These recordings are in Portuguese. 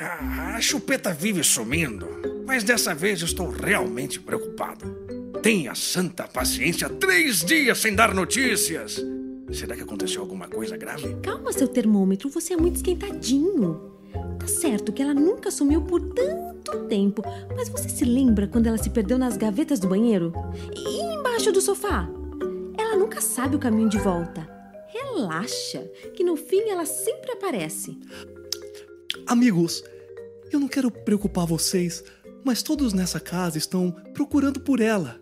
a chupeta vive sumindo, mas dessa vez estou realmente preocupado. Tenha santa paciência três dias sem dar notícias. Será que aconteceu alguma coisa grave? Calma, seu termômetro, você é muito esquentadinho. Tá certo que ela nunca sumiu por tanto tempo, mas você se lembra quando ela se perdeu nas gavetas do banheiro? E embaixo do sofá? Ela nunca sabe o caminho de volta. Relaxa, que no fim ela sempre aparece. Amigos, eu não quero preocupar vocês, mas todos nessa casa estão procurando por ela.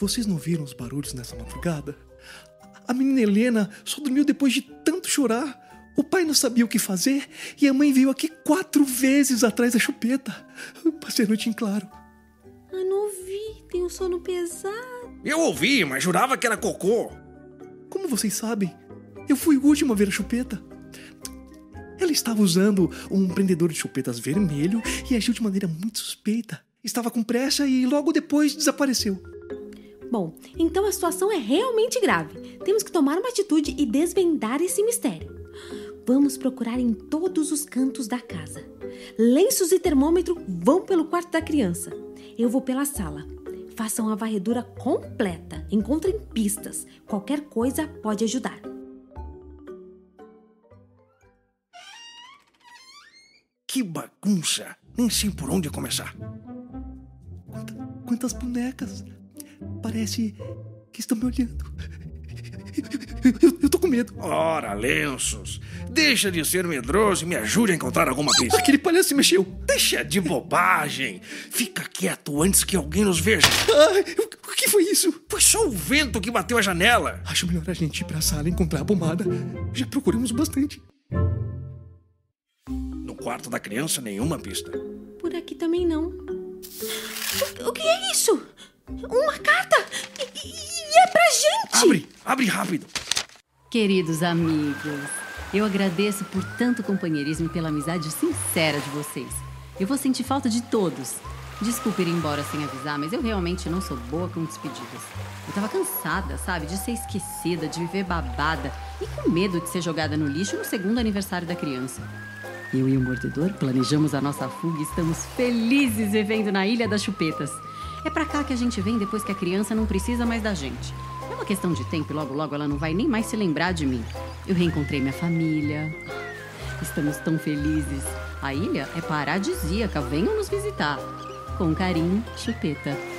Vocês não viram os barulhos nessa madrugada? A menina Helena só dormiu depois de tanto chorar. O pai não sabia o que fazer e a mãe veio aqui quatro vezes atrás da chupeta. Passei a noite em claro. Ah, não ouvi. Tem um sono pesado. Eu ouvi, mas jurava que era cocô. Como vocês sabem, eu fui o último a ver a chupeta. Estava usando um prendedor de chupetas vermelho e agiu de maneira muito suspeita. Estava com pressa e logo depois desapareceu. Bom, então a situação é realmente grave. Temos que tomar uma atitude e desvendar esse mistério. Vamos procurar em todos os cantos da casa. Lenços e termômetro vão pelo quarto da criança. Eu vou pela sala. Façam a varredura completa. Encontrem pistas. Qualquer coisa pode ajudar. Que bagunça! Nem sei por onde começar. Quanta- quantas bonecas! Parece que estão me olhando. Eu, eu- eu tô com medo. Ora, lenços, deixa de ser medroso e me ajude a encontrar alguma pista. Aquele palhaço se mexeu. Deixa de bobagem. Fica quieto antes que alguém nos veja. Ai, o, que foi isso? Foi só o vento que bateu a janela. Acho melhor a gente ir pra sala e encontrar a pomada. Já procuramos bastante. No quarto da criança, nenhuma pista. Por aqui também não. O, o que é isso? Uma carta! E, e- e é pra gente! Abre, abre rápido. Queridos amigos, eu agradeço por tanto companheirismo e pela amizade sincera de vocês. Eu vou sentir falta de todos. Desculpe ir embora sem avisar, mas eu realmente não sou boa com despedidas. Eu tava cansada, sabe, de ser esquecida, de viver babada e com medo de ser jogada no lixo no segundo aniversário da criança. Eu e o mordedor planejamos a nossa fuga e estamos felizes vivendo na Ilha das Chupetas. É pra cá que a gente vem depois que a criança não precisa mais da gente. É uma questão de tempo e logo logo ela não vai nem mais se lembrar de mim. Eu reencontrei minha família. Estamos tão felizes. A ilha é paradisíaca, venham nos visitar. Com carinho, Chupeta.